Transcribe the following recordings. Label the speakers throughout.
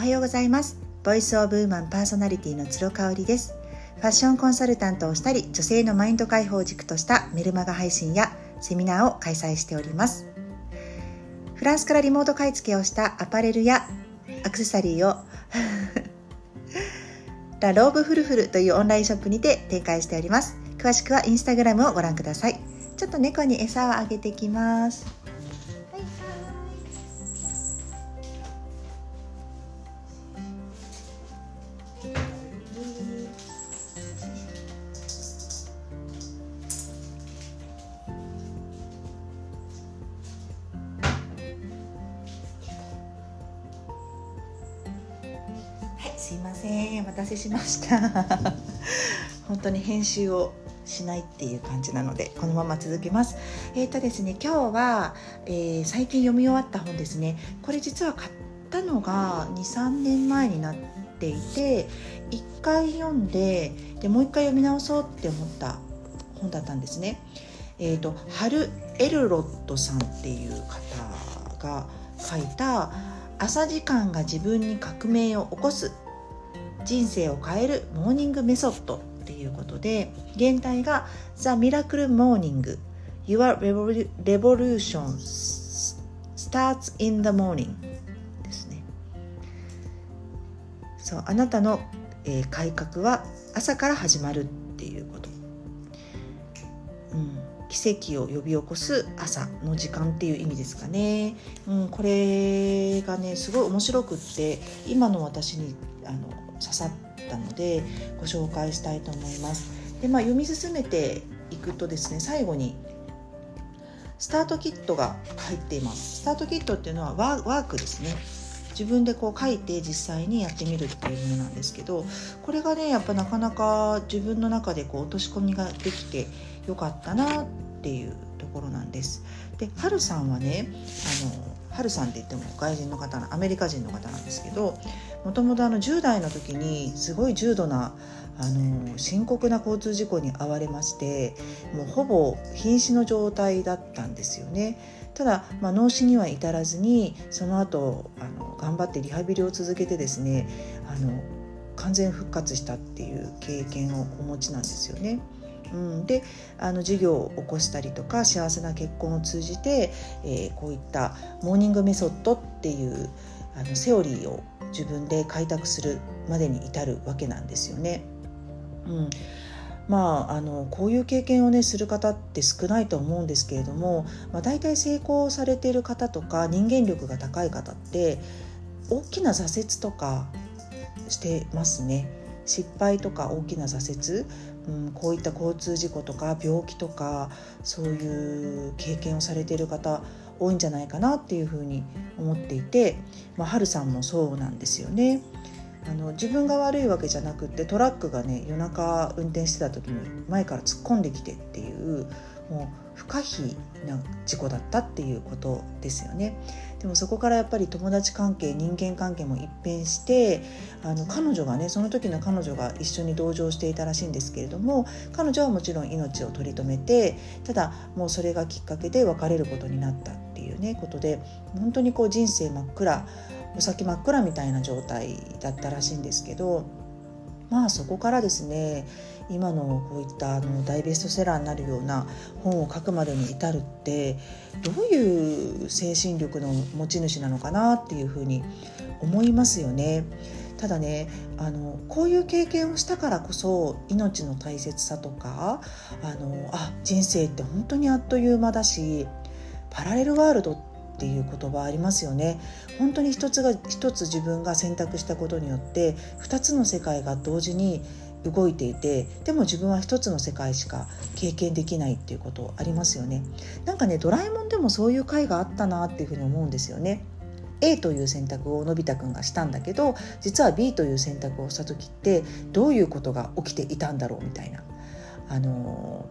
Speaker 1: おはようございます。 Voice of Woman パーソナリティの鶴香織です。ファッションコンサルタントをしたり女性のマインド解放軸としたメルマガ配信やセミナーを開催しております。フランスからリモート買い付けをしたアパレルやアクセサリーを ラローブフルフルというオンラインショップにて展開しております。詳しくはインスタグラムをご覧ください。ちょっと猫に餌をあげてきます。すいませんお待たせしました。本当に編集をしないっていう感じなのでこのまま続けます。えっ、ー、とですね今日は、えー、最近読み終わった本ですね。これ実は買ったのが23年前になっていて1回読んででもう1回読み直そうって思った本だったんですね。えっ、ー、とハル・エルロットさんっていう方が書いた朝時間が自分に革命を起こす人生を変えるモーニングメソッドっていうことで原題が The Miracle Morning Your Revolution Starts in the Morning ですね。そうあなたの、えー、改革は朝から始まるっていうこと、うん、奇跡を呼び起こす朝の時間っていう意味ですかね、うん、これがねすごい面白くって今の私にあの刺さったのでご紹介したいと思います。でまあ、読み進めていくとですね最後にスタートキットが入っています。スタートキットっていうのはワークですね。自分でこう書いて実際にやってみるっていうものなんですけどこれがねやっぱなかなか自分の中でこう落とし込みができてよかったなっていうところなんです。で、はるさんはねあのハルさんって言っても外人の方アメリカ人の方なんですけどもともと10代の時にすごい重度なあの深刻な交通事故に遭われましてもうほぼ瀕死の状態だったんですよね。ただ、まあ、脳死には至らずにその後あの頑張ってリハビリを続けてですねあの完全復活したっていう経験をお持ちなんですよね。うん、であの事業を起こしたりとか幸せな結婚を通じて、えー、こういったモーニングメソッドっていうあのセオリーを自分で開拓するまでに至るわけなんですよね。うんまあ、あのこういう経験をねする方って少ないと思うんですけれども、まあ、大体成功されている方とか人間力が高い方って大きな挫折とかしてますね失敗とか大きな挫折うん、こういった交通事故とか病気とかそういう経験をされている方多いんじゃないかなっていうふうに思っていて、まあ、春さんもそうなんですよね。あの自分が悪いわけじゃなくてトラックがね夜中運転してた時に前から突っ込んできてっていうもう不可避な事故だったっていうことですよね。でもそこからやっぱり友達関係人間関係も一変してあの彼女がねその時の彼女が一緒に同乗していたらしいんですけれども彼女はもちろん命を取り留めてただもうそれがきっかけで別れることになったいうねことで本当にこう人生真っ暗お酒真っ暗みたいな状態だったらしいんですけどまあそこからですね今のこういったあの大ベストセラーになるような本を書くまでに至るってどういう精神力の持ち主なのかなっていうふうに思いますよね。ただねあのこういう経験をしたからこそ命の大切さとかあのあ人生って本当にあっという間だしパラレルワールドっていう言葉ありますよね。本当に一つが一つ自分が選択したことによって2つの世界が同時に動いていてでも自分は一つの世界しか経験できないっていうことありますよね。なんかねドラえもんでもそういう回があったなっていうふうに思うんですよね。A という選択をのび太くんがしたんだけど実は B という選択をした時ってどういうことが起きていたんだろうみたいな。あの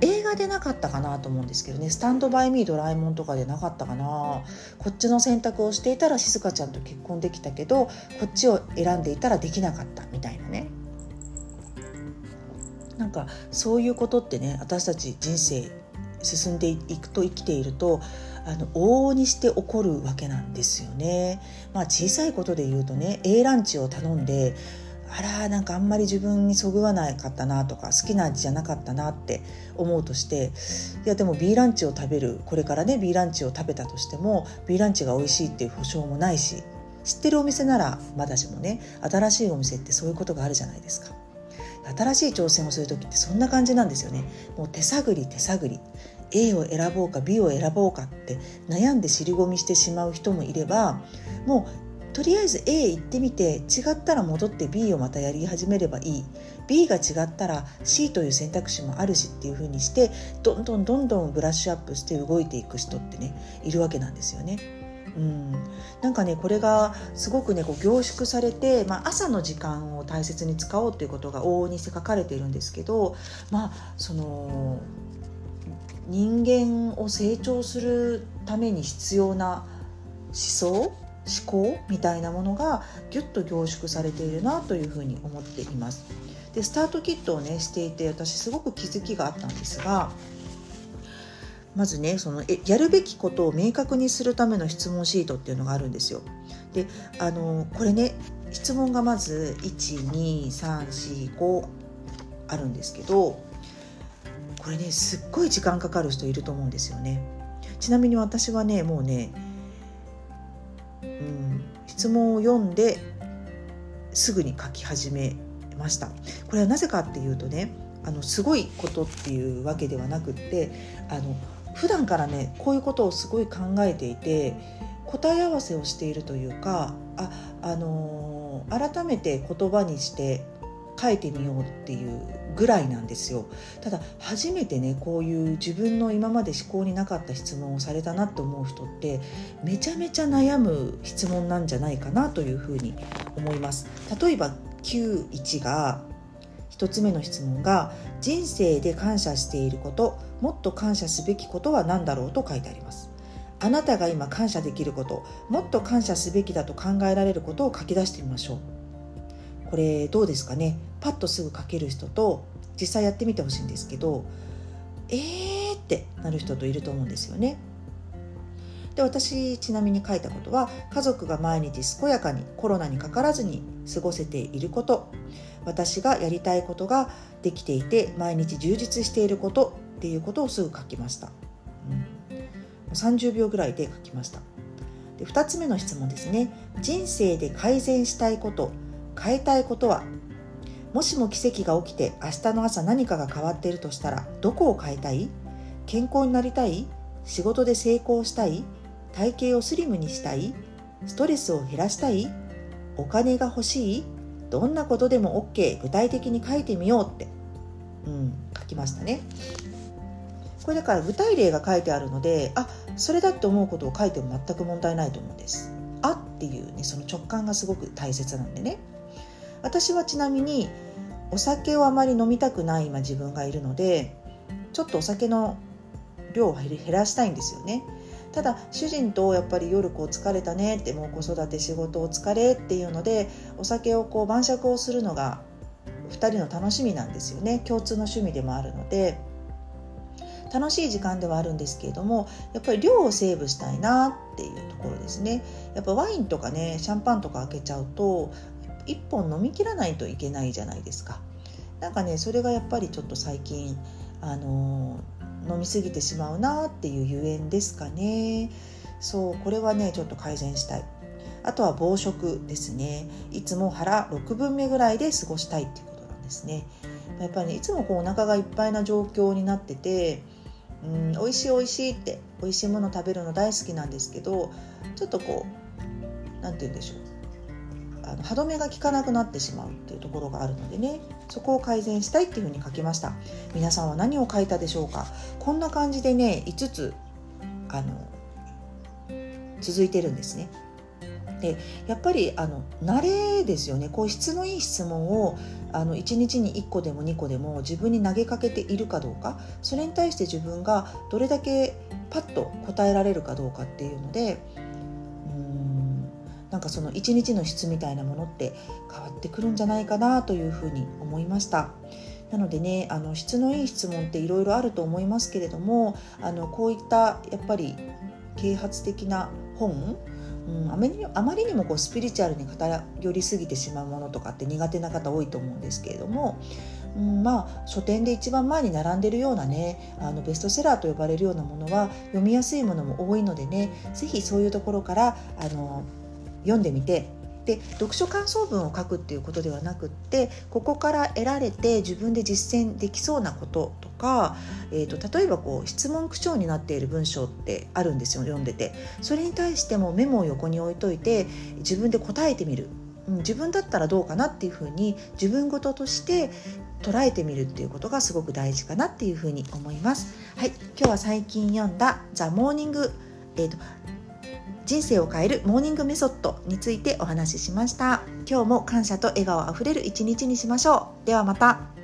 Speaker 1: 映画でなかったかなと思うんですけどね「スタンドバイ・ミードラえもん」とかでなかったかな。こっちの選択をしていたら静香ちゃんと結婚できたけどこっちを選んでいたらできなかったみたいなね。なんかそういうことってね私たち人生進んでいくと生きているとあの往々にして起こるわけなんですよね。まあ、小さいことで言うとね A ランチを頼んであらなんかあんまり自分にそぐわなかったなとか好きな味じゃなかったなって思うとしていやでも B ランチを食べるこれからね B ランチを食べたとしても B ランチが美味しいっていう保証もないし知ってるお店ならまだしもね新しいお店ってそういうことがあるじゃないですか。新しい挑戦をする時ってそんな感じなんですよね。もう手探り手探り A を選ぼうか B を選ぼうかって悩んで尻込みしてしまう人もいればもうとりあえず A 行ってみて違ったら戻って B をまたやり始めればいい B が違ったら C という選択肢もあるしっていう風にしてどんどんどんどんブラッシュアップして動いていく人ってねいるわけなんですよね。うん、なんかねこれがすごくねこう凝縮されて、まあ、朝の時間を大切に使おうということが往々にして書かれているんですけどまあその人間を成長するために必要な思想思考みたいなものがギュッと凝縮されているなというふうに思っています。でスタートキットをねしていて私すごく気づきがあったんですがまずねそのえやるべきことを明確にするための質問シートっていうのがあるんですよ。であのこれね質問がまず12345あるんですけどこれねすっごい時間かかる人いると思うんですよね。ちなみに私はねもうね質問を読んですぐに書き始めました。これはなぜかっていうとねあのすごいことっていうわけではなくってあの普段からねこういうことをすごい考えていて答え合わせをしているというかあ、あのー、改めて言葉にして書いてみようっていうぐらいなんですよ。ただ初めてねこういう自分の今まで思考になかった質問をされたなって思う人ってめちゃめちゃ悩む質問なんじゃないかなというふうに思います。例えば91が1つ目の質問が「人生で感謝していることもっと感謝すべきことは何だろう?」と書いてあります。あなたが今感謝できることもっと感謝すべきだと考えられることを書き出してみましょう。これどうですかね？パッとすぐ書ける人と実際やってみてほしいんですけどえーってなる人といると思うんですよね。で私ちなみに書いたことは家族が毎日健やかにコロナにかからずに過ごせていること。私がやりたいことができていて毎日充実していることっていうことをすぐ書きました、うん、30秒ぐらいで書きました。で2つ目の質問ですね。人生で改善したいこと変えたいことはもしも奇跡が起きて明日の朝何かが変わっているとしたらどこを変えたい？健康になりたい？仕事で成功したい？体型をスリムにしたい？ストレスを減らしたい？お金が欲しい？どんなことでも OK 具体的に書いてみようって、うん、書きましたね。これだから具体例が書いてあるのであそれだって思うことを書いても全く問題ないと思うんです。あっていうねその直感がすごく大切なんでね。私はちなみにお酒をあまり飲みたくない今自分がいるのでちょっとお酒の量を減らしたいんですよね。ただ主人とやっぱり夜こう疲れたねってもう子育て仕事お疲れっていうのでお酒をこう晩酌をするのが2人の楽しみなんですよね。共通の趣味でもあるので楽しい時間ではあるんですけれどもやっぱり量をセーブしたいなっていうところですね。やっぱワインとかねシャンパンとか開けちゃうと1本飲み切らないといけないじゃないですか。なんかねそれがやっぱりちょっと最近あの飲み過ぎてしまうなっていうゆえんですかね。そうこれはねちょっと改善したい。あとは暴食ですね。いつも腹6分目ぐらいで過ごしたいっていうことなんですね。やっぱり、ね、いつもこうお腹がいっぱいな状況になってて、うん、美味しい美味しいって美味しいもの食べるの大好きなんですけどちょっとこう何て言うんでしょうあの歯止めが効かなくなってしまうっていうところがあるのでねそこを改善したいっていうふうに書きました。皆さんは何を書いたでしょうか？こんな感じでね5つあの続いてるんですね。でやっぱりあの慣れですよね。こう質のいい質問をあの1日に1個でも2個でも自分に投げかけているかどうか。それに対して自分がどれだけパッと答えられるかどうかっていうのでなんかその一日の質みたいなものって変わってくるんじゃないかなというふうに思いました。なのでねあの質のいい質問っていろいろあると思いますけれどもあのこういったやっぱり啓発的な本うん、あまりにもこうスピリチュアルに偏りすぎてしまうものとかって苦手な方多いと思うんですけれども、うん、まあ書店で一番前に並んでるようなねあのベストセラーと呼ばれるようなものは読みやすいものも多いのでね是非そういうところからあの読んでみて。で読書感想文を書くっていうことではなくってここから得られて自分で実践できそうなこととか、えーと、例えばこう質問口調になっている文章ってあるんですよ読んでて。それに対してもメモを横に置いといて自分で答えてみる、うん、自分だったらどうかなっていうふうに自分事として捉えてみるっていうことがすごく大事かなっていうふうに思います。はい、今日は最近読んだ「ザ・モーニング」えーと人生を変えるモーニングメソッドについてお話ししました。今日も感謝と笑顔あふれる一日にしましょう。ではまた。